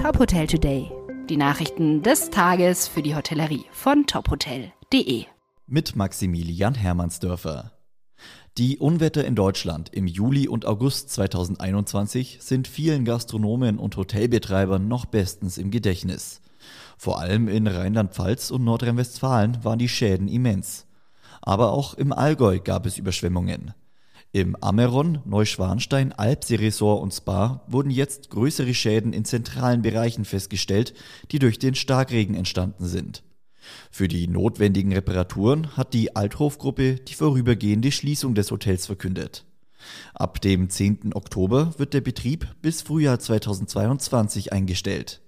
Top Hotel Today. Die Nachrichten des Tages für die Hotellerie von tophotel.de. Mit Maximilian Hermannsdörfer. Die Unwetter in Deutschland im Juli und August 2021 sind vielen Gastronomen und Hotelbetreibern noch bestens im Gedächtnis. Vor allem in Rheinland-Pfalz und Nordrhein-Westfalen waren die Schäden immens. Aber auch im Allgäu gab es Überschwemmungen. Im Ameron, Neuschwanstein, Alpsee-Resort und Spa wurden jetzt größere Schäden in zentralen Bereichen festgestellt, die durch den Starkregen entstanden sind. Für die notwendigen Reparaturen hat die Althofgruppe die vorübergehende Schließung des Hotels verkündet. Ab dem 10. Oktober wird der Betrieb bis Frühjahr 2022 eingestellt.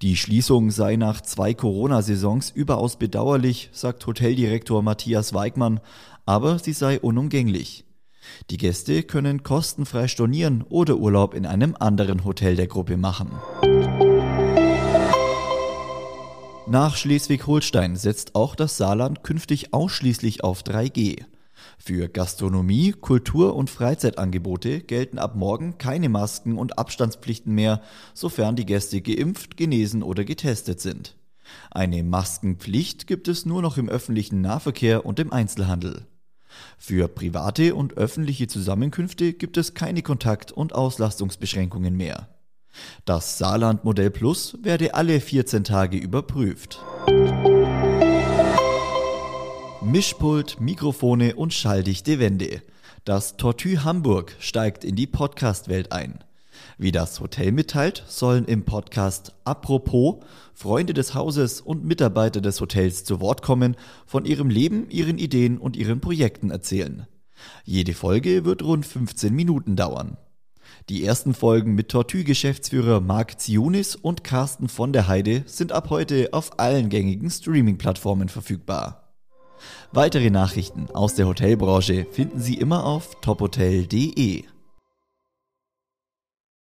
Die Schließung sei nach zwei Corona-Saisons überaus bedauerlich, sagt Hoteldirektor Matthias Weigmann, aber sie sei unumgänglich. Die Gäste können kostenfrei stornieren oder Urlaub in einem anderen Hotel der Gruppe machen. Nach Schleswig-Holstein setzt auch das Saarland künftig ausschließlich auf 3G. Für Gastronomie, Kultur und Freizeitangebote gelten ab morgen keine Masken und Abstandspflichten mehr, sofern die Gäste geimpft, genesen oder getestet sind. Eine Maskenpflicht gibt es nur noch im öffentlichen Nahverkehr und im Einzelhandel. Für private und öffentliche Zusammenkünfte gibt es keine Kontakt- und Auslastungsbeschränkungen mehr. Das Saarland Modell Plus werde alle 14 Tage überprüft. Mischpult, Mikrofone und schalldichte Wände. Das Tortue Hamburg steigt in die Podcast-Welt ein. Wie das Hotel mitteilt, sollen im Podcast Apropos Freunde des Hauses und Mitarbeiter des Hotels zu Wort kommen, von ihrem Leben, ihren Ideen und ihren Projekten erzählen. Jede Folge wird rund 15 Minuten dauern. Die ersten Folgen mit Tortue-Geschäftsführer Marc Zionis und Carsten von der Heide sind ab heute auf allen gängigen Streaming-Plattformen verfügbar. Weitere Nachrichten aus der Hotelbranche finden Sie immer auf tophotel.de.